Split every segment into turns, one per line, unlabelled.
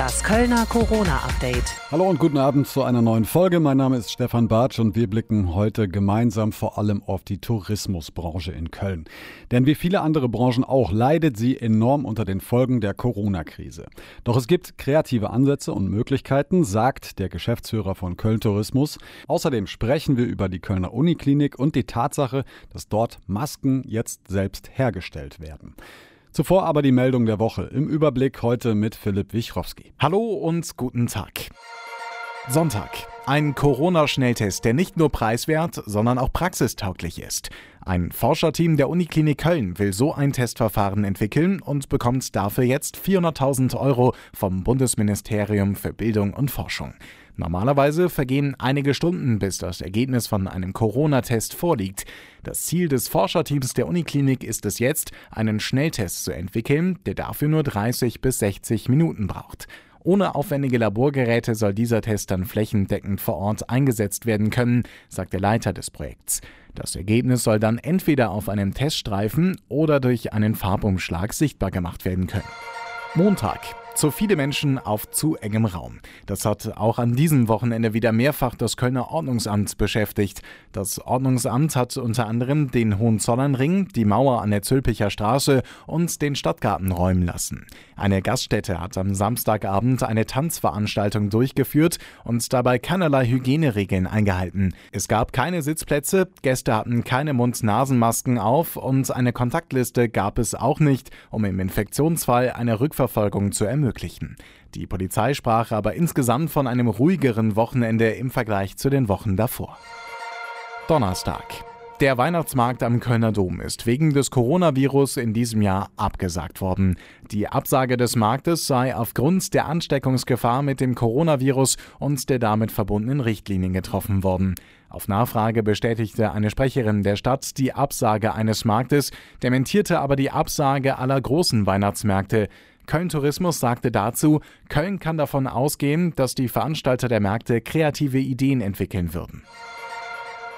Das Kölner Corona-Update.
Hallo und guten Abend zu einer neuen Folge. Mein Name ist Stefan Bartsch und wir blicken heute gemeinsam vor allem auf die Tourismusbranche in Köln. Denn wie viele andere Branchen auch leidet sie enorm unter den Folgen der Corona-Krise. Doch es gibt kreative Ansätze und Möglichkeiten, sagt der Geschäftsführer von Köln Tourismus. Außerdem sprechen wir über die Kölner Uniklinik und die Tatsache, dass dort Masken jetzt selbst hergestellt werden. Zuvor aber die Meldung der Woche im Überblick heute mit Philipp Wichrowski.
Hallo und guten Tag. Sonntag. Ein Corona-Schnelltest, der nicht nur preiswert, sondern auch praxistauglich ist. Ein Forscherteam der Uniklinik Köln will so ein Testverfahren entwickeln und bekommt dafür jetzt 400.000 Euro vom Bundesministerium für Bildung und Forschung. Normalerweise vergehen einige Stunden, bis das Ergebnis von einem Corona-Test vorliegt. Das Ziel des Forscherteams der Uniklinik ist es jetzt, einen Schnelltest zu entwickeln, der dafür nur 30 bis 60 Minuten braucht. Ohne aufwendige Laborgeräte soll dieser Test dann flächendeckend vor Ort eingesetzt werden können, sagt der Leiter des Projekts. Das Ergebnis soll dann entweder auf einem Teststreifen oder durch einen Farbumschlag sichtbar gemacht werden können. Montag. Zu viele Menschen auf zu engem Raum. Das hat auch an diesem Wochenende wieder mehrfach das Kölner Ordnungsamt beschäftigt. Das Ordnungsamt hat unter anderem den Hohenzollernring, die Mauer an der Zülpicher Straße und den Stadtgarten räumen lassen. Eine Gaststätte hat am Samstagabend eine Tanzveranstaltung durchgeführt und dabei keinerlei Hygieneregeln eingehalten. Es gab keine Sitzplätze, Gäste hatten keine Mund-Nasen-Masken auf und eine Kontaktliste gab es auch nicht, um im Infektionsfall eine Rückverfolgung zu ermöglichen ermöglichen. Die Polizei sprach aber insgesamt von einem ruhigeren Wochenende im Vergleich zu den Wochen davor. Donnerstag. Der Weihnachtsmarkt am Kölner Dom ist wegen des Coronavirus in diesem Jahr abgesagt worden. Die Absage des Marktes sei aufgrund der Ansteckungsgefahr mit dem Coronavirus und der damit verbundenen Richtlinien getroffen worden. Auf Nachfrage bestätigte eine Sprecherin der Stadt die Absage eines Marktes, dementierte aber die Absage aller großen Weihnachtsmärkte. Köln Tourismus sagte dazu, Köln kann davon ausgehen, dass die Veranstalter der Märkte kreative Ideen entwickeln würden.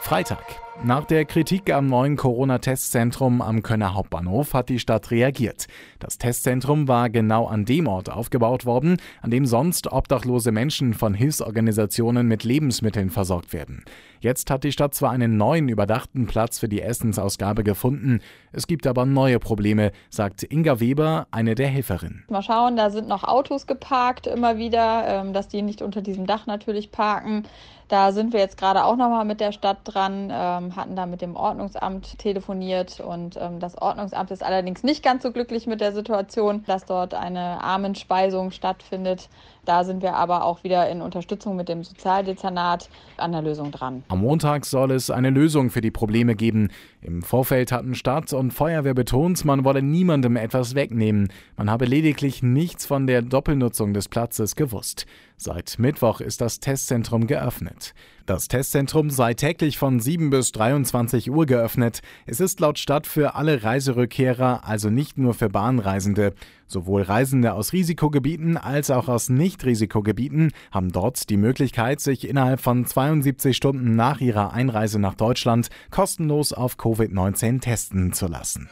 Freitag. Nach der Kritik am neuen Corona-Testzentrum am Kölner Hauptbahnhof hat die Stadt reagiert. Das Testzentrum war genau an dem Ort aufgebaut worden, an dem sonst obdachlose Menschen von Hilfsorganisationen mit Lebensmitteln versorgt werden. Jetzt hat die Stadt zwar einen neuen überdachten Platz für die Essensausgabe gefunden, es gibt aber neue Probleme, sagt Inga Weber, eine der Helferinnen.
Mal schauen, da sind noch Autos geparkt immer wieder, ähm, dass die nicht unter diesem Dach natürlich parken. Da sind wir jetzt gerade auch nochmal mit der Stadt dran, ähm, hatten da mit dem Ordnungsamt telefoniert und ähm, das Ordnungsamt ist allerdings nicht ganz so glücklich mit der Situation, dass dort eine Armenspeisung stattfindet. Da sind wir aber auch wieder in Unterstützung mit dem Sozialdezernat an der Lösung dran.
Am Montag soll es eine Lösung für die Probleme geben. Im Vorfeld hatten Stadt und Feuerwehr betont, man wolle niemandem etwas wegnehmen. Man habe lediglich nichts von der Doppelnutzung des Platzes gewusst. Seit Mittwoch ist das Testzentrum geöffnet. Das Testzentrum sei täglich von 7 bis 23 Uhr geöffnet. Es ist laut Stadt für alle Reiserückkehrer, also nicht nur für Bahnreisende. Sowohl Reisende aus Risikogebieten als auch aus Nicht-Risikogebieten haben dort die Möglichkeit, sich innerhalb von 72 Stunden nach ihrer Einreise nach Deutschland kostenlos auf Covid-19 testen zu lassen.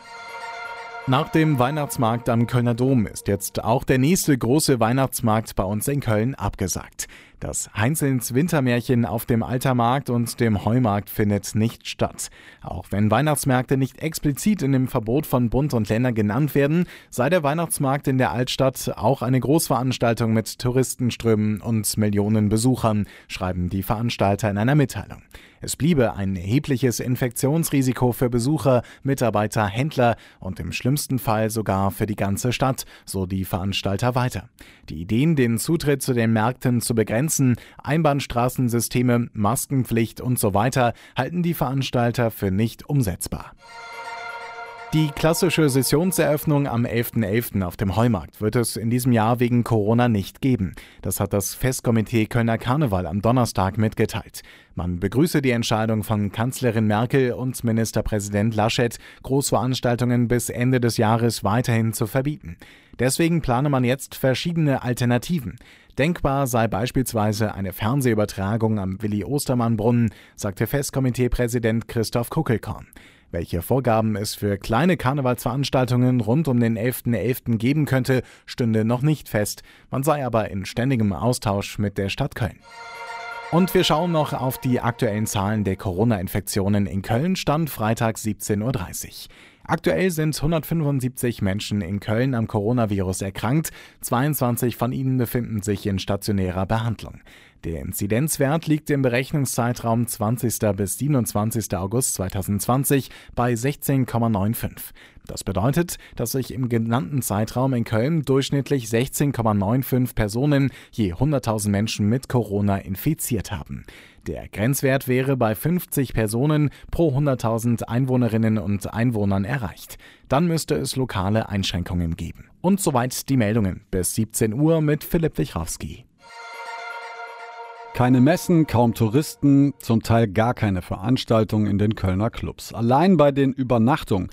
Nach dem Weihnachtsmarkt am Kölner Dom ist jetzt auch der nächste große Weihnachtsmarkt bei uns in Köln abgesagt. Das Heinzelns Wintermärchen auf dem Altermarkt und dem Heumarkt findet nicht statt. Auch wenn Weihnachtsmärkte nicht explizit in dem Verbot von Bund und Länder genannt werden, sei der Weihnachtsmarkt in der Altstadt auch eine Großveranstaltung mit Touristenströmen und Millionen Besuchern, schreiben die Veranstalter in einer Mitteilung. Es bliebe ein erhebliches Infektionsrisiko für Besucher, Mitarbeiter, Händler und im schlimmsten Fall sogar für die ganze Stadt, so die Veranstalter weiter. Die Ideen, den Zutritt zu den Märkten zu begrenzen, Einbahnstraßensysteme, Maskenpflicht und so weiter, halten die Veranstalter für nicht umsetzbar. Die klassische Sessionseröffnung am 11.11. .11. auf dem Heumarkt wird es in diesem Jahr wegen Corona nicht geben. Das hat das Festkomitee Kölner Karneval am Donnerstag mitgeteilt. Man begrüße die Entscheidung von Kanzlerin Merkel und Ministerpräsident Laschet, Großveranstaltungen bis Ende des Jahres weiterhin zu verbieten. Deswegen plane man jetzt verschiedene Alternativen. Denkbar sei beispielsweise eine Fernsehübertragung am Willi-Ostermann-Brunnen, sagte Festkomitee-Präsident Christoph Kuckelkorn. Welche Vorgaben es für kleine Karnevalsveranstaltungen rund um den 11.11. .11. geben könnte, stünde noch nicht fest. Man sei aber in ständigem Austausch mit der Stadt Köln. Und wir schauen noch auf die aktuellen Zahlen der Corona-Infektionen in Köln, Stand Freitag 17.30 Uhr. Aktuell sind 175 Menschen in Köln am Coronavirus erkrankt, 22 von ihnen befinden sich in stationärer Behandlung. Der Inzidenzwert liegt im Berechnungszeitraum 20. bis 27. August 2020 bei 16,95. Das bedeutet, dass sich im genannten Zeitraum in Köln durchschnittlich 16,95 Personen je 100.000 Menschen mit Corona infiziert haben. Der Grenzwert wäre bei 50 Personen pro 100.000 Einwohnerinnen und Einwohnern erreicht. Dann müsste es lokale Einschränkungen geben. Und soweit die Meldungen bis 17 Uhr mit Philipp Wichrowski.
Keine Messen, kaum Touristen, zum Teil gar keine Veranstaltungen in den Kölner Clubs. Allein bei den Übernachtungen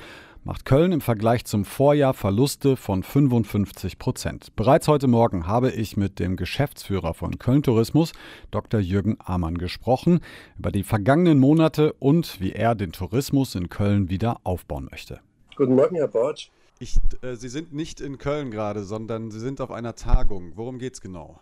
macht Köln im Vergleich zum Vorjahr Verluste von 55 Prozent. Bereits heute Morgen habe ich mit dem Geschäftsführer von Köln Tourismus, Dr. Jürgen Amann, gesprochen über die vergangenen Monate und wie er den Tourismus in Köln wieder aufbauen möchte.
Guten Morgen, Herr Bartsch.
Ich, äh, Sie sind nicht in Köln gerade, sondern Sie sind auf einer Tagung. Worum geht es genau?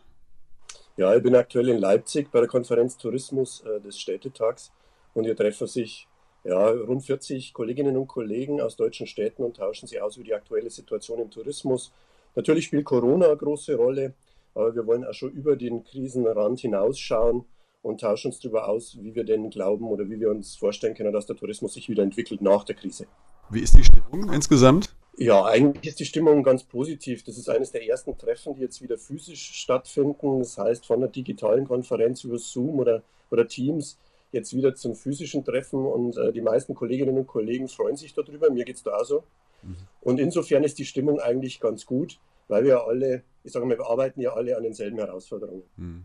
Ja, ich bin aktuell in Leipzig bei der Konferenz Tourismus äh, des Städtetags und hier treffen sich ja, rund 40 Kolleginnen und Kollegen aus deutschen Städten und tauschen sich aus über die aktuelle Situation im Tourismus. Natürlich spielt Corona eine große Rolle, aber wir wollen auch schon über den Krisenrand hinausschauen und tauschen uns darüber aus, wie wir denn glauben oder wie wir uns vorstellen können, dass der Tourismus sich wieder entwickelt nach der Krise.
Wie ist die Stimmung insgesamt?
Ja, eigentlich ist die Stimmung ganz positiv. Das ist eines der ersten Treffen, die jetzt wieder physisch stattfinden. Das heißt, von der digitalen Konferenz über Zoom oder, oder Teams jetzt wieder zum physischen Treffen und äh, die meisten Kolleginnen und Kollegen freuen sich darüber. Mir geht es da auch so. Mhm. Und insofern ist die Stimmung eigentlich ganz gut, weil wir alle, ich sage mal, wir arbeiten ja alle an denselben Herausforderungen. Mhm.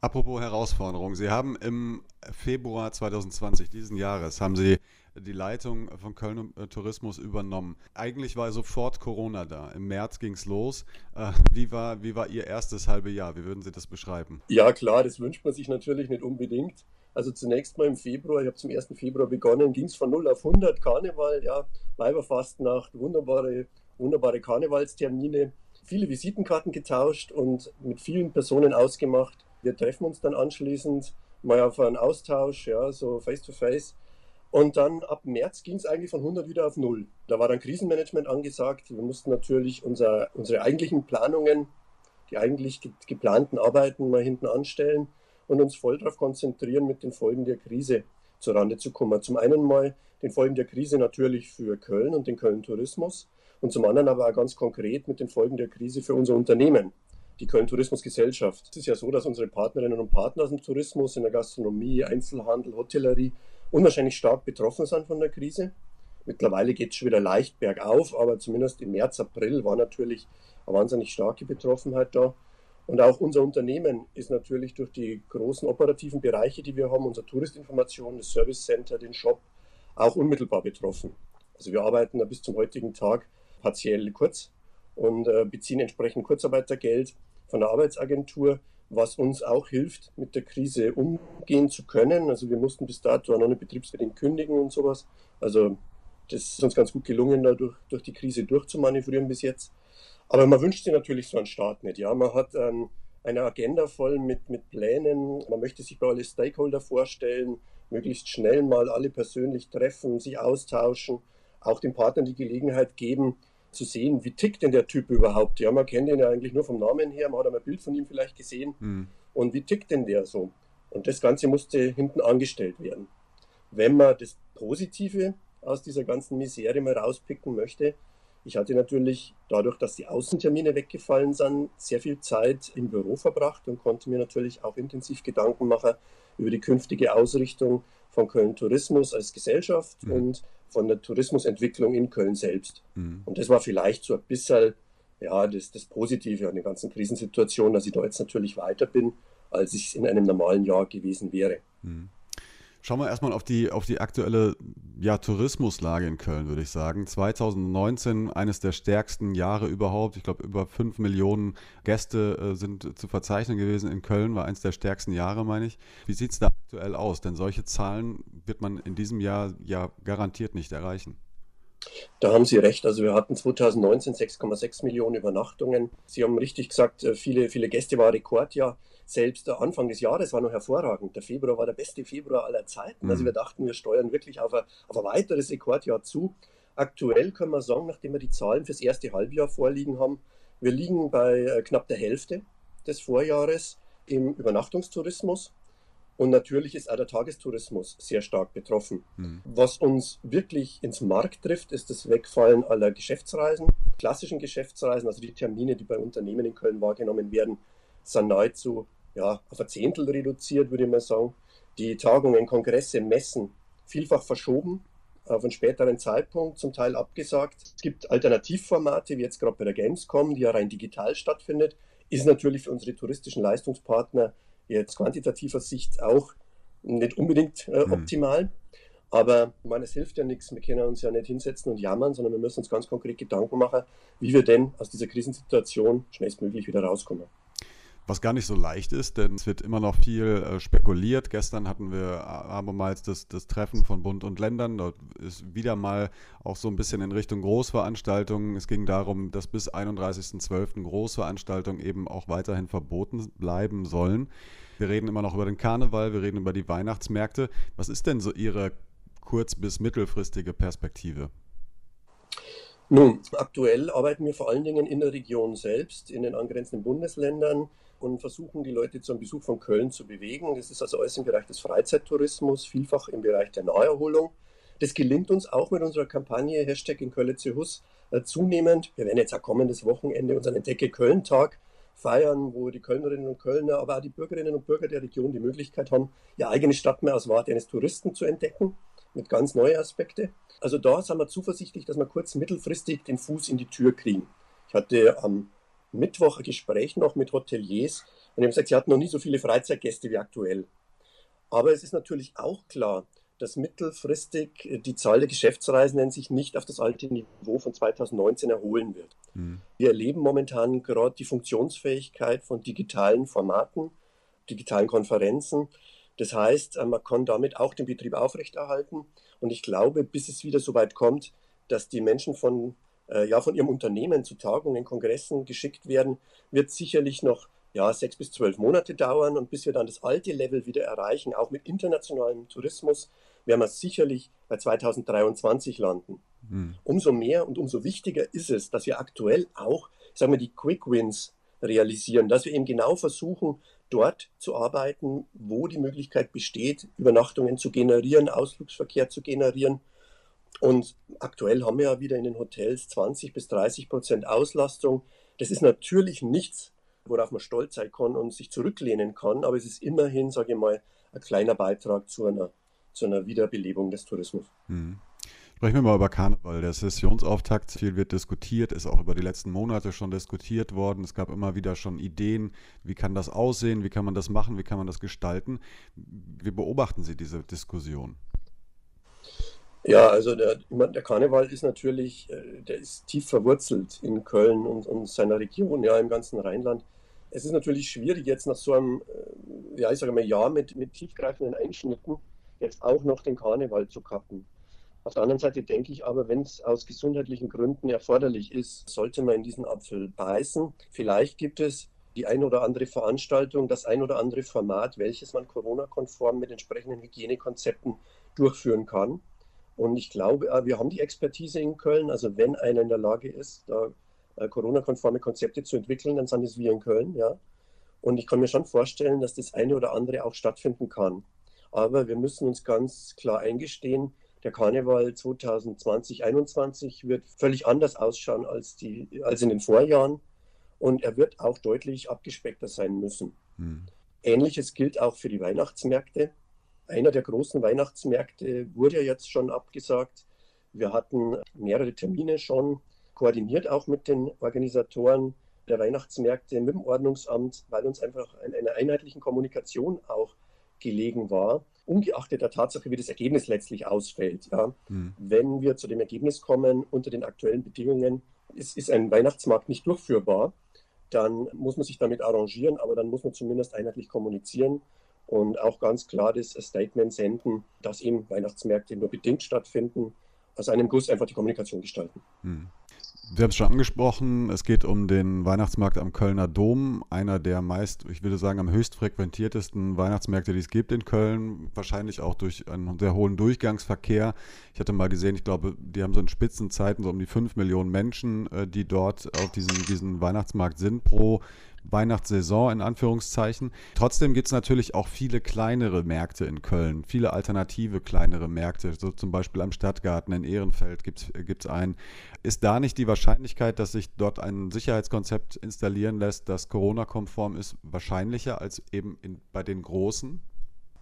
Apropos Herausforderungen, Sie haben im Februar 2020 diesen Jahres haben Sie die Leitung von Köln äh, Tourismus übernommen. Eigentlich war sofort Corona da. Im März ging es los. Äh, wie, war, wie war Ihr erstes halbe Jahr? Wie würden Sie das beschreiben?
Ja, klar, das wünscht man sich natürlich nicht unbedingt. Also zunächst mal im Februar, ich habe zum 1. Februar begonnen, ging es von 0 auf 100 Karneval, ja, Weiberfastnacht, wunderbare, wunderbare Karnevalstermine, viele Visitenkarten getauscht und mit vielen Personen ausgemacht. Wir treffen uns dann anschließend mal auf einen Austausch, ja, so face to face. Und dann ab März ging es eigentlich von 100 wieder auf 0. Da war dann Krisenmanagement angesagt. Wir mussten natürlich unser, unsere eigentlichen Planungen, die eigentlich geplanten Arbeiten mal hinten anstellen und uns voll darauf konzentrieren, mit den Folgen der Krise zurande zu kommen. Zum einen mal den Folgen der Krise natürlich für Köln und den Köln Tourismus und zum anderen aber auch ganz konkret mit den Folgen der Krise für unser Unternehmen, die Köln Tourismusgesellschaft. Es ist ja so, dass unsere Partnerinnen und Partner aus dem Tourismus, in der Gastronomie, Einzelhandel, Hotellerie unwahrscheinlich stark betroffen sind von der Krise. Mittlerweile geht es schon wieder leicht bergauf, aber zumindest im März, April war natürlich eine wahnsinnig starke Betroffenheit da. Und auch unser Unternehmen ist natürlich durch die großen operativen Bereiche, die wir haben, unser Touristinformation, das Service Center, den Shop, auch unmittelbar betroffen. Also wir arbeiten da bis zum heutigen Tag partiell kurz und äh, beziehen entsprechend Kurzarbeitergeld von der Arbeitsagentur was uns auch hilft, mit der Krise umgehen zu können. Also wir mussten bis dato auch noch eine Betriebsbedingt kündigen und sowas. Also das ist uns ganz gut gelungen, da durch, durch die Krise durchzumanövrieren bis jetzt. Aber man wünscht sich natürlich so einen Start nicht. Ja, man hat ähm, eine Agenda voll mit, mit Plänen. Man möchte sich bei alle Stakeholder vorstellen, möglichst schnell mal alle persönlich treffen, sich austauschen, auch den Partnern die Gelegenheit geben, zu sehen, wie tickt denn der Typ überhaupt. Ja, man kennt ihn ja eigentlich nur vom Namen her, man hat einmal ein Bild von ihm vielleicht gesehen. Mhm. Und wie tickt denn der so? Und das Ganze musste hinten angestellt werden. Wenn man das Positive aus dieser ganzen Misere mal rauspicken möchte, ich hatte natürlich dadurch, dass die Außentermine weggefallen sind, sehr viel Zeit im Büro verbracht und konnte mir natürlich auch intensiv Gedanken machen über die künftige Ausrichtung von Köln Tourismus als Gesellschaft mhm. und von der Tourismusentwicklung in Köln selbst. Mhm. Und das war vielleicht so ein bisschen ja, das, das Positive an der ganzen Krisensituation, dass ich da jetzt natürlich weiter bin, als ich in einem normalen Jahr gewesen wäre. Mhm.
Schauen wir erstmal auf die, auf die aktuelle ja, Tourismuslage in Köln, würde ich sagen. 2019 eines der stärksten Jahre überhaupt. Ich glaube, über 5 Millionen Gäste äh, sind zu verzeichnen gewesen in Köln, war eines der stärksten Jahre, meine ich. Wie sieht es da aktuell aus? Denn solche Zahlen wird man in diesem Jahr ja garantiert nicht erreichen.
Da haben Sie recht. Also wir hatten 2019 6,6 Millionen Übernachtungen. Sie haben richtig gesagt, äh, viele, viele Gäste war Rekordjahr. Selbst der Anfang des Jahres war noch hervorragend. Der Februar war der beste Februar aller Zeiten. Also mhm. wir dachten, wir steuern wirklich auf ein, auf ein weiteres Rekordjahr zu. Aktuell können wir sagen, nachdem wir die Zahlen fürs erste Halbjahr vorliegen haben, wir liegen bei äh, knapp der Hälfte des Vorjahres im Übernachtungstourismus. Und natürlich ist auch der Tagestourismus sehr stark betroffen. Mhm. Was uns wirklich ins Markt trifft, ist das Wegfallen aller Geschäftsreisen, klassischen Geschäftsreisen, also die Termine, die bei Unternehmen in Köln wahrgenommen werden, sind nahezu ja, auf ein Zehntel reduziert, würde ich mal sagen. Die Tagungen, Kongresse, Messen vielfach verschoben auf einen späteren Zeitpunkt, zum Teil abgesagt. Es gibt Alternativformate, wie jetzt gerade bei der Gamescom, die ja rein digital stattfindet. Ist natürlich für unsere touristischen Leistungspartner jetzt quantitativer Sicht auch nicht unbedingt äh, hm. optimal. Aber ich meine, es hilft ja nichts. Wir können uns ja nicht hinsetzen und jammern, sondern wir müssen uns ganz konkret Gedanken machen, wie wir denn aus dieser Krisensituation schnellstmöglich wieder rauskommen
was gar nicht so leicht ist, denn es wird immer noch viel äh, spekuliert. Gestern hatten wir abermals das, das Treffen von Bund und Ländern. Dort ist wieder mal auch so ein bisschen in Richtung Großveranstaltungen. Es ging darum, dass bis 31.12. Großveranstaltungen eben auch weiterhin verboten bleiben sollen. Wir reden immer noch über den Karneval, wir reden über die Weihnachtsmärkte. Was ist denn so Ihre kurz- bis mittelfristige Perspektive?
Nun, aktuell arbeiten wir vor allen Dingen in der Region selbst, in den angrenzenden Bundesländern und versuchen die Leute zum Besuch von Köln zu bewegen. Das ist also alles im Bereich des Freizeittourismus, vielfach im Bereich der Naherholung. Das gelingt uns auch mit unserer Kampagne Hashtag in Köln Hus äh, zunehmend. Wir werden jetzt auch kommendes Wochenende unseren Entdecke Köln-Tag feiern, wo die Kölnerinnen und Kölner, aber auch die Bürgerinnen und Bürger der Region die Möglichkeit haben, ihre eigene Stadt mehr aus Warte eines Touristen zu entdecken, mit ganz neuen Aspekten. Also da sind wir zuversichtlich, dass wir kurz mittelfristig den Fuß in die Tür kriegen. Ich hatte am Mittwoch ein Gespräch noch mit Hoteliers und die haben gesagt, sie hatten noch nie so viele Freizeitgäste wie aktuell. Aber es ist natürlich auch klar, dass mittelfristig die Zahl der Geschäftsreisenden sich nicht auf das alte Niveau von 2019 erholen wird. Mhm. Wir erleben momentan gerade die Funktionsfähigkeit von digitalen Formaten, digitalen Konferenzen. Das heißt, man kann damit auch den Betrieb aufrechterhalten. Und ich glaube, bis es wieder so weit kommt, dass die Menschen von äh, ja, von ihrem Unternehmen zu Tagungen, Kongressen geschickt werden, wird sicherlich noch ja, sechs bis zwölf Monate dauern. Und bis wir dann das alte Level wieder erreichen, auch mit internationalem Tourismus, werden wir sicherlich bei 2023 landen. Hm. Umso mehr und umso wichtiger ist es, dass wir aktuell auch, sagen wir, die Quick Wins realisieren, dass wir eben genau versuchen, dort zu arbeiten, wo die Möglichkeit besteht, Übernachtungen zu generieren, Ausflugsverkehr zu generieren und aktuell haben wir ja wieder in den Hotels 20 bis 30 Prozent Auslastung. Das ist natürlich nichts, worauf man stolz sein kann und sich zurücklehnen kann, aber es ist immerhin, sage ich mal, ein kleiner Beitrag zu einer, zu einer Wiederbelebung des Tourismus.
Mhm. Sprechen wir mal über Karneval. Der Sessionsauftakt, viel wird diskutiert, ist auch über die letzten Monate schon diskutiert worden. Es gab immer wieder schon Ideen, wie kann das aussehen, wie kann man das machen, wie kann man das gestalten. Wie beobachten Sie diese Diskussion?
Ja, also der, der Karneval ist natürlich, äh, der ist tief verwurzelt in Köln und, und seiner Region, ja, im ganzen Rheinland. Es ist natürlich schwierig, jetzt nach so einem, äh, ja, ich sage mal, Jahr mit, mit tiefgreifenden Einschnitten jetzt auch noch den Karneval zu kappen. Auf der anderen Seite denke ich aber, wenn es aus gesundheitlichen Gründen erforderlich ist, sollte man in diesen Apfel beißen. Vielleicht gibt es die ein oder andere Veranstaltung, das ein oder andere Format, welches man Corona-konform mit entsprechenden Hygienekonzepten durchführen kann. Und ich glaube, äh, wir haben die Expertise in Köln. Also wenn einer in der Lage ist, da äh, Corona-konforme Konzepte zu entwickeln, dann sind es wir in Köln, ja. Und ich kann mir schon vorstellen, dass das eine oder andere auch stattfinden kann. Aber wir müssen uns ganz klar eingestehen, der Karneval 2020, 2021 wird völlig anders ausschauen als, die, als in den Vorjahren. Und er wird auch deutlich abgespeckter sein müssen. Hm. Ähnliches gilt auch für die Weihnachtsmärkte einer der großen Weihnachtsmärkte wurde ja jetzt schon abgesagt. Wir hatten mehrere Termine schon koordiniert, auch mit den Organisatoren der Weihnachtsmärkte, mit dem Ordnungsamt, weil uns einfach eine einheitliche Kommunikation auch gelegen war, ungeachtet der Tatsache, wie das Ergebnis letztlich ausfällt. Ja. Mhm. Wenn wir zu dem Ergebnis kommen, unter den aktuellen Bedingungen, es ist ein Weihnachtsmarkt nicht durchführbar, dann muss man sich damit arrangieren, aber dann muss man zumindest einheitlich kommunizieren und auch ganz klar das Statement senden, dass eben Weihnachtsmärkte nur bedingt stattfinden, aus einem Guss einfach die Kommunikation gestalten.
Hm. Sie haben es schon angesprochen, es geht um den Weihnachtsmarkt am Kölner Dom, einer der meist, ich würde sagen, am höchst frequentiertesten Weihnachtsmärkte, die es gibt in Köln, wahrscheinlich auch durch einen sehr hohen Durchgangsverkehr. Ich hatte mal gesehen, ich glaube, die haben so in Spitzenzeiten so um die 5 Millionen Menschen, äh, die dort auf diesem, diesem Weihnachtsmarkt sind pro Weihnachtssaison in Anführungszeichen. Trotzdem gibt es natürlich auch viele kleinere Märkte in Köln, viele alternative kleinere Märkte, so zum Beispiel am Stadtgarten in Ehrenfeld gibt es einen. Ist da nicht die Wahrscheinlichkeit, dass sich dort ein Sicherheitskonzept installieren lässt, das Corona-konform ist, wahrscheinlicher als eben in, bei den großen?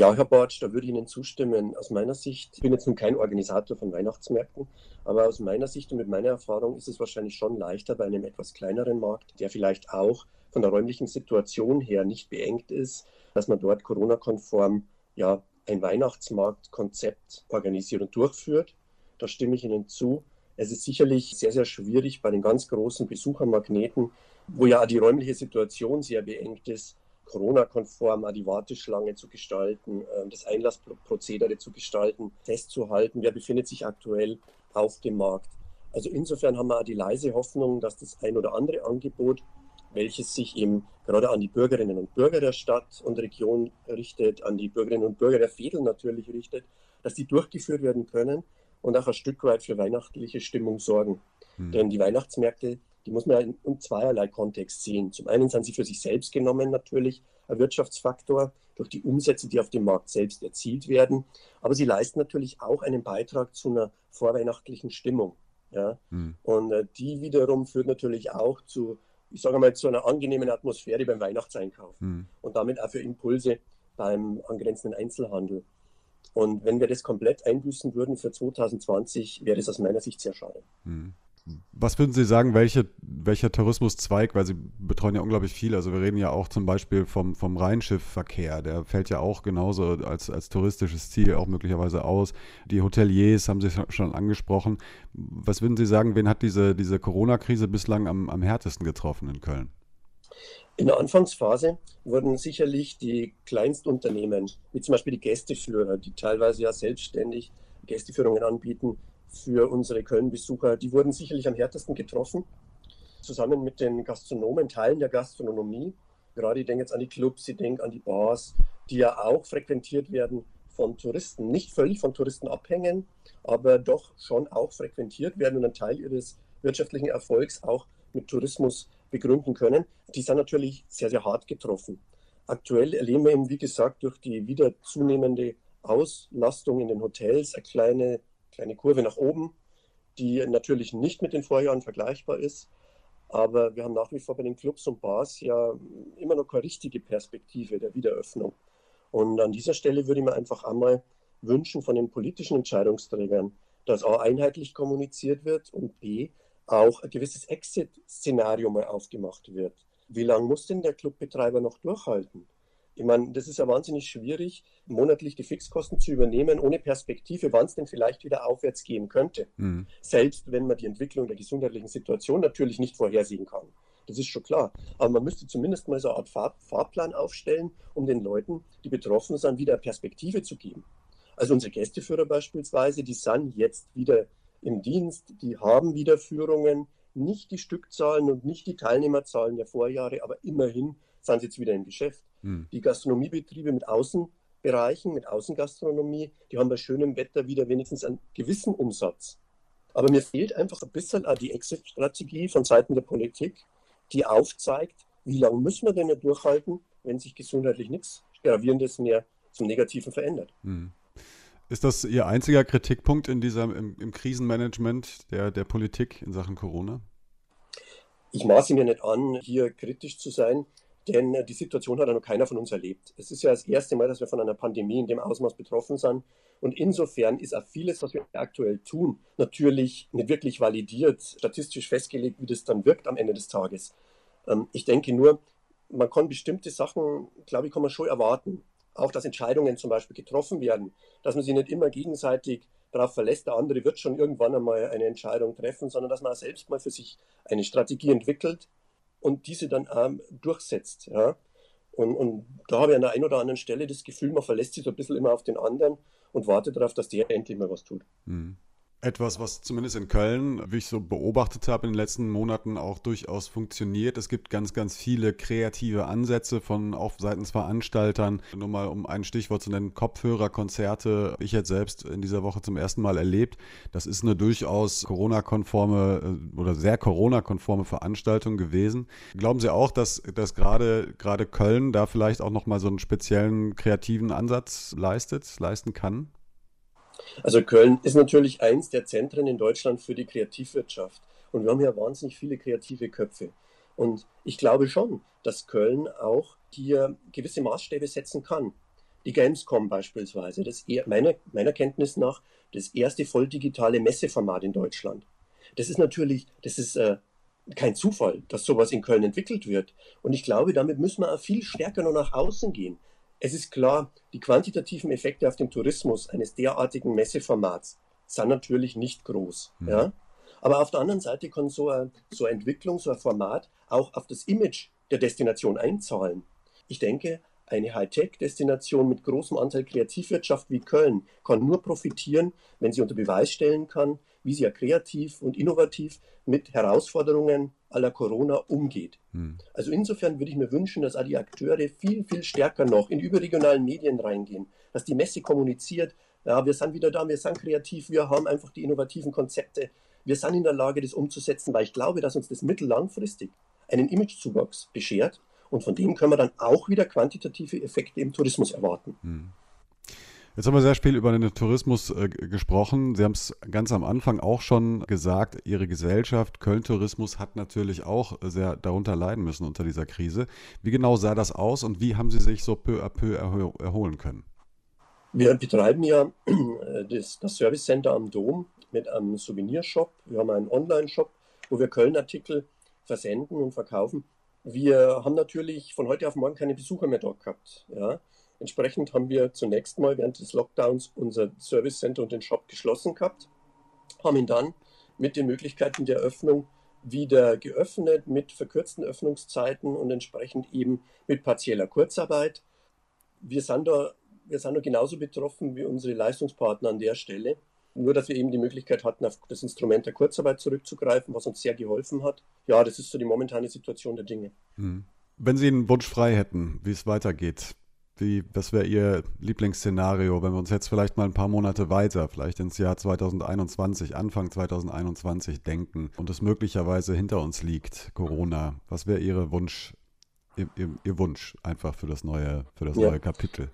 Ja, Herr Bartsch, da würde ich Ihnen zustimmen. Aus meiner Sicht, ich bin jetzt nun kein Organisator von Weihnachtsmärkten, aber aus meiner Sicht und mit meiner Erfahrung ist es wahrscheinlich schon leichter bei einem etwas kleineren Markt, der vielleicht auch von der räumlichen Situation her nicht beengt ist, dass man dort Corona-konform ja ein Weihnachtsmarktkonzept organisiert und durchführt. Da stimme ich Ihnen zu. Es ist sicherlich sehr, sehr schwierig bei den ganz großen Besuchermagneten, wo ja die räumliche Situation sehr beengt ist, Corona-konform die Warteschlange zu gestalten, ähm, das Einlassprozedere zu gestalten, festzuhalten, wer befindet sich aktuell auf dem Markt. Also insofern haben wir die leise Hoffnung, dass das ein oder andere Angebot welches sich eben gerade an die Bürgerinnen und Bürger der Stadt und Region richtet, an die Bürgerinnen und Bürger der Fädel natürlich richtet, dass die durchgeführt werden können und auch ein Stück weit für weihnachtliche Stimmung sorgen. Hm. Denn die Weihnachtsmärkte, die muss man in zweierlei Kontext sehen. Zum einen sind sie für sich selbst genommen natürlich ein Wirtschaftsfaktor durch die Umsätze, die auf dem Markt selbst erzielt werden, aber sie leisten natürlich auch einen Beitrag zu einer vorweihnachtlichen Stimmung. Ja? Hm. Und äh, die wiederum führt natürlich auch zu ich sage mal, zu einer angenehmen Atmosphäre beim Weihnachtseinkauf mhm. und damit auch für Impulse beim angrenzenden Einzelhandel. Und wenn wir das komplett einbüßen würden für 2020, wäre das aus meiner Sicht sehr schade. Mhm.
Was würden Sie sagen, welche, welcher Tourismuszweig, weil Sie betreuen ja unglaublich viel, also wir reden ja auch zum Beispiel vom, vom Rheinschiffverkehr, der fällt ja auch genauso als, als touristisches Ziel auch möglicherweise aus. Die Hoteliers haben Sie schon angesprochen. Was würden Sie sagen, wen hat diese, diese Corona-Krise bislang am, am härtesten getroffen in Köln?
In der Anfangsphase wurden sicherlich die Kleinstunternehmen, wie zum Beispiel die Gästeführer, die teilweise ja selbstständig Gästeführungen anbieten, für unsere Köln-Besucher, die wurden sicherlich am härtesten getroffen, zusammen mit den Gastronomen, Teilen der Gastronomie. Gerade ich denke jetzt an die Clubs, ich denke an die Bars, die ja auch frequentiert werden von Touristen, nicht völlig von Touristen abhängen, aber doch schon auch frequentiert werden und einen Teil ihres wirtschaftlichen Erfolgs auch mit Tourismus begründen können. Die sind natürlich sehr, sehr hart getroffen. Aktuell erleben wir eben, wie gesagt, durch die wieder zunehmende Auslastung in den Hotels eine kleine kleine Kurve nach oben, die natürlich nicht mit den Vorjahren vergleichbar ist. Aber wir haben nach wie vor bei den Clubs und Bars ja immer noch keine richtige Perspektive der Wiederöffnung. Und an dieser Stelle würde ich mir einfach einmal wünschen von den politischen Entscheidungsträgern, dass A einheitlich kommuniziert wird und B auch ein gewisses Exit-Szenario mal aufgemacht wird. Wie lange muss denn der Clubbetreiber noch durchhalten? Ich meine, das ist ja wahnsinnig schwierig, monatlich die Fixkosten zu übernehmen, ohne Perspektive, wann es denn vielleicht wieder aufwärts gehen könnte. Mhm. Selbst wenn man die Entwicklung der gesundheitlichen Situation natürlich nicht vorhersehen kann. Das ist schon klar. Aber man müsste zumindest mal so eine Art Fahr Fahrplan aufstellen, um den Leuten, die betroffen sind, wieder Perspektive zu geben. Also unsere Gästeführer beispielsweise, die sind jetzt wieder im Dienst, die haben wieder Führungen, nicht die Stückzahlen und nicht die Teilnehmerzahlen der Vorjahre, aber immerhin sind sie jetzt wieder im Geschäft. Hm. Die Gastronomiebetriebe mit Außenbereichen, mit Außengastronomie, die haben bei schönem Wetter wieder wenigstens einen gewissen Umsatz. Aber mir fehlt einfach ein bisschen die Exit-Strategie von Seiten der Politik, die aufzeigt, wie lange müssen wir denn nicht durchhalten, wenn sich gesundheitlich nichts Gravierendes mehr zum Negativen verändert. Hm.
Ist das Ihr einziger Kritikpunkt in dieser, im, im Krisenmanagement der, der Politik in Sachen Corona?
Ich maße mir nicht an, hier kritisch zu sein. Denn äh, die Situation hat ja noch keiner von uns erlebt. Es ist ja das erste Mal, dass wir von einer Pandemie in dem Ausmaß betroffen sind. Und insofern ist auch vieles, was wir aktuell tun, natürlich nicht wirklich validiert, statistisch festgelegt, wie das dann wirkt am Ende des Tages. Ähm, ich denke nur, man kann bestimmte Sachen, glaube ich, kann man schon erwarten. auch, dass Entscheidungen zum Beispiel getroffen werden, dass man sich nicht immer gegenseitig darauf verlässt, der andere wird schon irgendwann einmal eine Entscheidung treffen, sondern dass man selbst mal für sich eine Strategie entwickelt und diese dann auch durchsetzt. Ja? Und, und da habe ich an der einen oder anderen Stelle das Gefühl, man verlässt sich so ein bisschen immer auf den anderen und wartet darauf, dass der endlich mal was tut. Mhm.
Etwas, was zumindest in Köln, wie ich so beobachtet habe in den letzten Monaten, auch durchaus funktioniert. Es gibt ganz, ganz viele kreative Ansätze von auch seitens Veranstaltern. Nur mal um ein Stichwort zu nennen, Kopfhörerkonzerte. Ich jetzt selbst in dieser Woche zum ersten Mal erlebt. Das ist eine durchaus Corona-konforme äh, oder sehr Corona-konforme Veranstaltung gewesen. Glauben Sie auch, dass, dass gerade, gerade Köln da vielleicht auch nochmal so einen speziellen kreativen Ansatz leistet, leisten kann?
Also Köln ist natürlich eins der Zentren in Deutschland für die Kreativwirtschaft. Und wir haben hier wahnsinnig viele kreative Köpfe. Und ich glaube schon, dass Köln auch hier gewisse Maßstäbe setzen kann. Die Gamescom beispielsweise, das meiner, meiner Kenntnis nach das erste voll digitale Messeformat in Deutschland. Das ist natürlich, das ist äh, kein Zufall, dass sowas in Köln entwickelt wird. Und ich glaube, damit müssen wir auch viel stärker noch nach außen gehen. Es ist klar, die quantitativen Effekte auf den Tourismus eines derartigen Messeformats sind natürlich nicht groß. Mhm. Ja? Aber auf der anderen Seite kann so eine, so eine Entwicklung, so ein Format auch auf das Image der Destination einzahlen. Ich denke, eine Hightech-Destination mit großem Anteil Kreativwirtschaft wie Köln kann nur profitieren, wenn sie unter Beweis stellen kann, wie sie ja kreativ und innovativ mit Herausforderungen aller Corona umgeht. Hm. Also insofern würde ich mir wünschen, dass auch die Akteure viel, viel stärker noch in überregionalen Medien reingehen, dass die Messe kommuniziert, ja, wir sind wieder da, wir sind kreativ, wir haben einfach die innovativen Konzepte, wir sind in der Lage, das umzusetzen, weil ich glaube, dass uns das mittellangfristig einen Imagezuwachs beschert und von dem können wir dann auch wieder quantitative Effekte im Tourismus erwarten. Hm.
Jetzt haben wir sehr viel über den Tourismus äh, gesprochen. Sie haben es ganz am Anfang auch schon gesagt, Ihre Gesellschaft Köln Tourismus hat natürlich auch sehr darunter leiden müssen unter dieser Krise. Wie genau sah das aus und wie haben Sie sich so peu à peu erho erholen können?
Wir betreiben ja äh, das, das Service Center am Dom mit einem Souvenirshop. Wir haben einen Online-Shop, wo wir Köln-Artikel versenden und verkaufen. Wir haben natürlich von heute auf morgen keine Besucher mehr dort gehabt. Ja. Entsprechend haben wir zunächst mal während des Lockdowns unser Service Center und den Shop geschlossen gehabt, haben ihn dann mit den Möglichkeiten der Öffnung wieder geöffnet mit verkürzten Öffnungszeiten und entsprechend eben mit partieller Kurzarbeit. Wir sind da, wir sind da genauso betroffen wie unsere Leistungspartner an der Stelle. Nur, dass wir eben die Möglichkeit hatten, auf das Instrument der Kurzarbeit zurückzugreifen, was uns sehr geholfen hat. Ja, das ist so die momentane Situation der Dinge. Hm.
Wenn Sie einen Wunsch frei hätten, wie es weitergeht, wie, was wäre Ihr Lieblingsszenario, wenn wir uns jetzt vielleicht mal ein paar Monate weiter, vielleicht ins Jahr 2021, Anfang 2021 denken und es möglicherweise hinter uns liegt, Corona? Was wäre Ihr Wunsch, Ihr, Ihr, Ihr, Wunsch einfach für das neue, für das ja. neue Kapitel?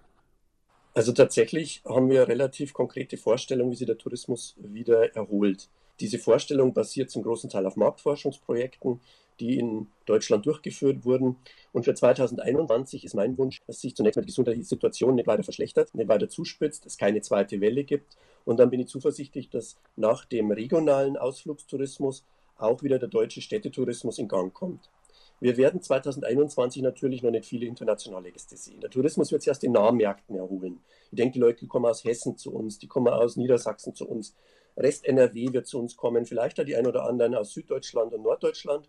Also tatsächlich haben wir relativ konkrete Vorstellungen, wie sich der Tourismus wieder erholt. Diese Vorstellung basiert zum großen Teil auf Marktforschungsprojekten, die in Deutschland durchgeführt wurden. Und für 2021 ist mein Wunsch, dass sich zunächst mal die gesundheitliche Situation nicht weiter verschlechtert, nicht weiter zuspitzt, es keine zweite Welle gibt. Und dann bin ich zuversichtlich, dass nach dem regionalen Ausflugstourismus auch wieder der deutsche Städtetourismus in Gang kommt. Wir werden 2021 natürlich noch nicht viele internationale Gäste sehen. Der Tourismus wird sich erst in Nahmärkten erholen. Ich denke, die Leute kommen aus Hessen zu uns, die kommen aus Niedersachsen zu uns. Rest NRW wird zu uns kommen, vielleicht die ein oder anderen aus Süddeutschland und Norddeutschland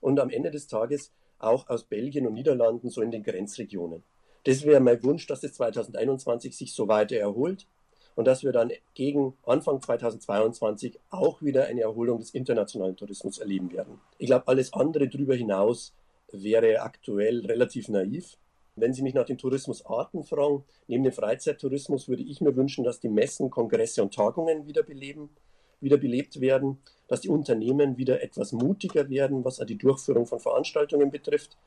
und am Ende des Tages auch aus Belgien und Niederlanden, so in den Grenzregionen. Das wäre mein Wunsch, dass das 2021 sich so weiter erholt und dass wir dann gegen Anfang 2022 auch wieder eine Erholung des internationalen Tourismus erleben werden. Ich glaube, alles andere darüber hinaus wäre aktuell relativ naiv. Wenn Sie mich nach den Tourismusarten fragen, neben dem Freizeittourismus würde ich mir wünschen, dass die Messen, Kongresse und Tagungen wiederbeleben wiederbelebt werden, dass die Unternehmen wieder etwas mutiger werden, was die Durchführung von Veranstaltungen betrifft.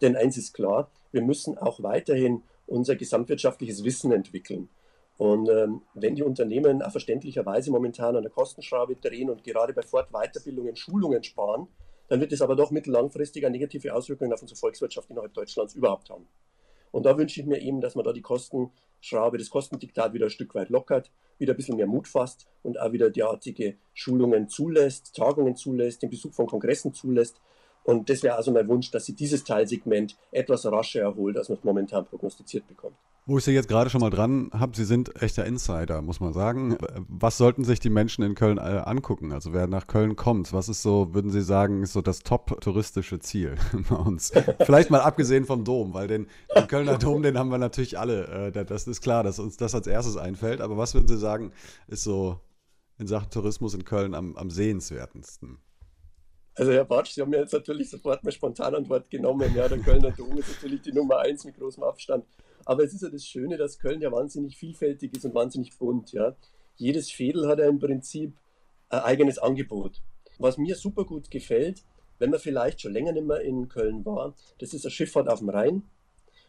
Denn eins ist klar, wir müssen auch weiterhin unser gesamtwirtschaftliches Wissen entwickeln. Und ähm, wenn die Unternehmen auch verständlicherweise momentan an der Kostenschraube drehen und gerade bei Fort-, Weiterbildungen, Schulungen sparen, dann wird es aber doch mittellangfristig eine negative Auswirkungen auf unsere Volkswirtschaft innerhalb Deutschlands überhaupt haben. Und da wünsche ich mir eben, dass man da die Kostenschraube, das Kostendiktat wieder ein Stück weit lockert, wieder ein bisschen mehr Mut fasst und auch wieder derartige Schulungen zulässt, Tagungen zulässt, den Besuch von Kongressen zulässt, Und das wäre also mein Wunsch, dass sie dieses Teilsegment etwas rascher erholt, als man es momentan prognostiziert bekommt.
Wo ich Sie jetzt gerade schon mal dran habe, Sie sind echter Insider, muss man sagen. Was sollten sich die Menschen in Köln äh, angucken? Also wer nach Köln kommt, was ist so, würden Sie sagen, ist so das top-touristische Ziel bei uns? Vielleicht mal abgesehen vom Dom, weil den, den Kölner Dom, den haben wir natürlich alle. Äh, das ist klar, dass uns das als erstes einfällt. Aber was würden Sie sagen, ist so in Sachen Tourismus in Köln am, am sehenswertesten?
Also Herr Bartsch, Sie haben mir jetzt natürlich sofort mal spontan Antwort genommen. Ja, der Kölner Dom ist natürlich die Nummer eins mit großem Abstand. Aber es ist ja das Schöne, dass Köln ja wahnsinnig vielfältig ist und wahnsinnig bunt. Ja. Jedes Fädel hat ja im Prinzip ein eigenes Angebot. Was mir super gut gefällt, wenn man vielleicht schon länger nicht mehr in Köln war, das ist eine Schifffahrt auf dem Rhein.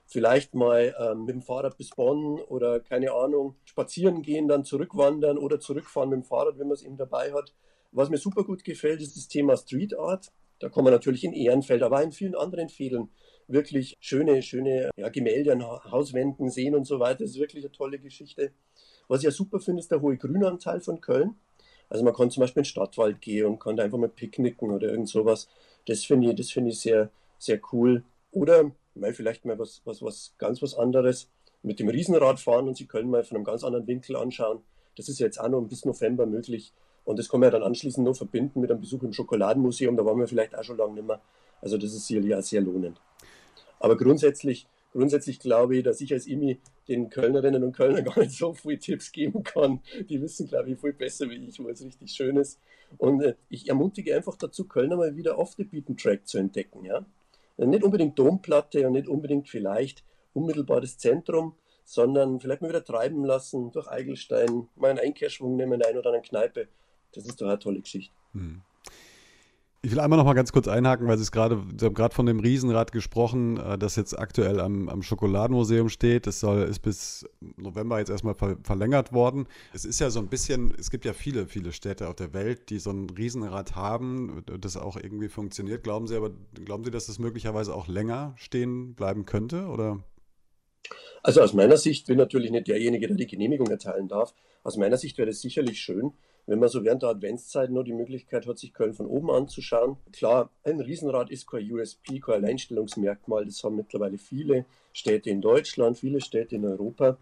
Vielleicht mal ähm, mit dem Fahrrad bis Bonn oder keine Ahnung, spazieren gehen, dann zurückwandern oder zurückfahren mit dem Fahrrad, wenn man es eben dabei hat. Was mir super gut gefällt, ist das Thema Street Art. Da kommen wir natürlich in Ehrenfeld, aber in vielen anderen Fädeln wirklich schöne, schöne ja, Gemälde an Hauswänden sehen und so weiter. Das ist wirklich eine tolle Geschichte. Was ich ja super finde, ist der hohe Grünanteil von Köln. Also man kann zum Beispiel in den Stadtwald gehen und kann da einfach mal picknicken oder irgend sowas. Das finde ich, das ich sehr, sehr cool. Oder mal vielleicht mal was, was, was ganz was anderes mit dem Riesenrad fahren und Sie können mal von einem ganz anderen Winkel anschauen. Das ist jetzt auch noch bis November möglich. Und das kann man ja dann anschließend noch verbinden mit einem Besuch im Schokoladenmuseum. Da waren wir vielleicht auch schon lange nicht mehr. Also das ist sicherlich auch sehr lohnend. Aber grundsätzlich, grundsätzlich glaube ich, dass ich als IMI den Kölnerinnen und Kölnern gar nicht so viele Tipps geben kann. Die wissen, glaube ich, viel besser wie ich, wo es richtig schön ist. Und äh, ich ermutige einfach dazu, Kölner mal wieder off the beaten track zu entdecken. Ja? Nicht unbedingt Domplatte und nicht unbedingt vielleicht unmittelbar das Zentrum, sondern vielleicht mal wieder treiben lassen durch Eigelstein, mal einen Einkehrschwung nehmen, eine oder andere Kneipe. Das ist doch eine tolle Geschichte. Hm.
Ich will einmal noch mal ganz kurz einhaken, weil Sie es gerade, Sie haben gerade von dem Riesenrad gesprochen, äh, das jetzt aktuell am, am Schokoladenmuseum steht. Das soll, ist bis November jetzt erstmal ver, verlängert worden. Es ist ja so ein bisschen, es gibt ja viele, viele Städte auf der Welt, die so ein Riesenrad haben, das auch irgendwie funktioniert. Glauben Sie aber, glauben Sie, dass das möglicherweise auch länger stehen bleiben könnte? Oder?
Also aus meiner Sicht bin natürlich nicht derjenige, der die Genehmigung erteilen darf. Aus meiner Sicht wäre es sicherlich schön, wenn man so während der Adventszeit nur die Möglichkeit hat, sich Köln von oben anzuschauen. Klar, ein Riesenrad ist kein USP, kein Alleinstellungsmerkmal. Das haben mittlerweile viele Städte in Deutschland, viele Städte in Europa.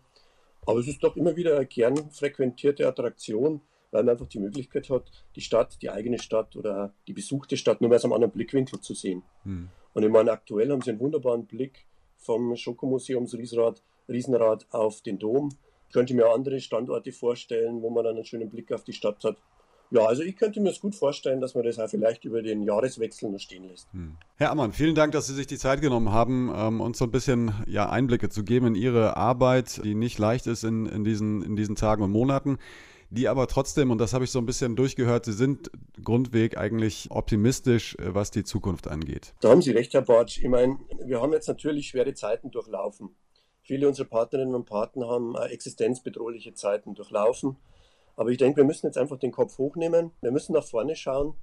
Aber es ist doch immer wieder eine gern frequentierte Attraktion, weil man einfach die Möglichkeit hat, die Stadt, die eigene Stadt oder die besuchte Stadt nur mehr aus einem anderen Blickwinkel zu sehen. Hm. Und ich meine, aktuell haben sie einen wunderbaren Blick vom Schokomuseums Riesenrad, Riesenrad auf den Dom könnte mir andere Standorte vorstellen, wo man dann einen schönen Blick auf die Stadt hat. Ja, also ich könnte mir es gut vorstellen, dass man das auch vielleicht über den Jahreswechsel noch stehen lässt. Hm.
Herr Ammann, vielen Dank, dass Sie sich die Zeit genommen haben, ähm, uns so ein bisschen ja, Einblicke zu geben in Ihre Arbeit, die nicht leicht ist in, in, diesen, in diesen Tagen und Monaten, die aber trotzdem, und das habe ich so ein bisschen durchgehört, Sie sind grundweg eigentlich optimistisch, äh, was die Zukunft angeht.
Da haben Sie recht, Herr Bartsch. Ich meine, wir haben jetzt natürlich schwere Zeiten durchlaufen. Viele unserer Partnerinnen und Partner haben existenzbedrohliche Zeiten durchlaufen. Aber ich denke, wir müssen jetzt einfach den Kopf hochnehmen. Wir müssen nach vorne schauen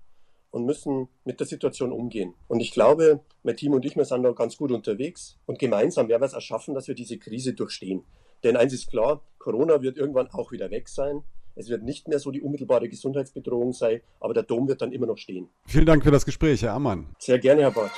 und müssen mit der Situation umgehen. Und ich glaube, mein Team und ich, wir sind da ganz gut unterwegs. Und gemeinsam werden wir es erschaffen, dass wir diese Krise durchstehen. Denn eins ist klar, Corona wird irgendwann auch wieder weg sein. Es wird nicht mehr so die unmittelbare Gesundheitsbedrohung sein, aber der Dom wird dann immer noch stehen.
Vielen Dank für das Gespräch, Herr Ammann.
Sehr gerne, Herr Barth.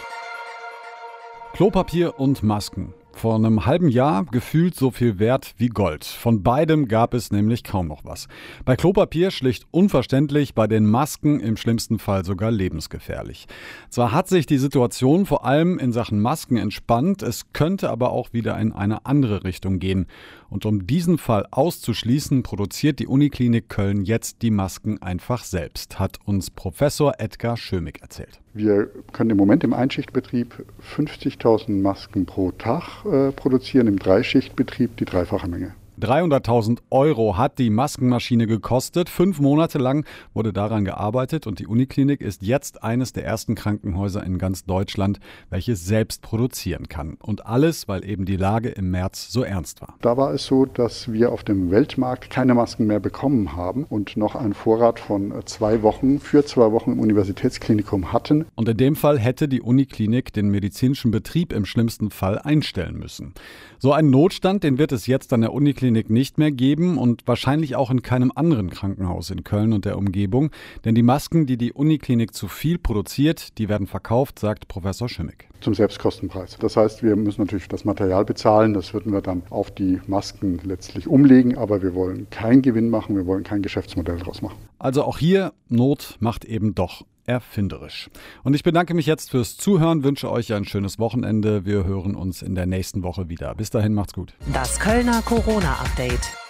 Klopapier und Masken. Vor einem halben Jahr gefühlt so viel wert wie Gold. Von beidem gab es nämlich kaum noch was. Bei Klopapier schlicht unverständlich, bei den Masken im schlimmsten Fall sogar lebensgefährlich. Zwar hat sich die Situation vor allem in Sachen Masken entspannt, es könnte aber auch wieder in eine andere Richtung gehen. Und um diesen Fall auszuschließen, produziert die Uniklinik Köln jetzt die Masken einfach selbst, hat uns Professor Edgar Schömig erzählt.
Wir können im Moment im Einschichtbetrieb 50.000 Masken pro Tag produzieren, im Dreischichtbetrieb die dreifache Menge.
300.000 Euro hat die Maskenmaschine gekostet. Fünf Monate lang wurde daran gearbeitet und die Uniklinik ist jetzt eines der ersten Krankenhäuser in ganz Deutschland, welches selbst produzieren kann. Und alles, weil eben die Lage im März so ernst war.
Da war es so, dass wir auf dem Weltmarkt keine Masken mehr bekommen haben und noch einen Vorrat von zwei Wochen für zwei Wochen im Universitätsklinikum hatten.
Und in dem Fall hätte die Uniklinik den medizinischen Betrieb im schlimmsten Fall einstellen müssen. So einen Notstand, den wird es jetzt an der Uniklinik
Uniklinik nicht mehr geben und wahrscheinlich auch in keinem anderen Krankenhaus in Köln und der Umgebung. Denn die Masken, die die Uniklinik zu viel produziert, die werden verkauft, sagt Professor Schimmig.
Zum Selbstkostenpreis. Das heißt, wir müssen natürlich das Material bezahlen. Das würden wir dann auf die Masken letztlich umlegen. Aber wir wollen keinen Gewinn machen. Wir wollen kein Geschäftsmodell daraus machen.
Also auch hier, Not macht eben doch erfinderisch. Und ich bedanke mich jetzt fürs Zuhören, wünsche euch ein schönes Wochenende. Wir hören uns in der nächsten Woche wieder. Bis dahin, macht's gut.
Das Kölner Corona-Update.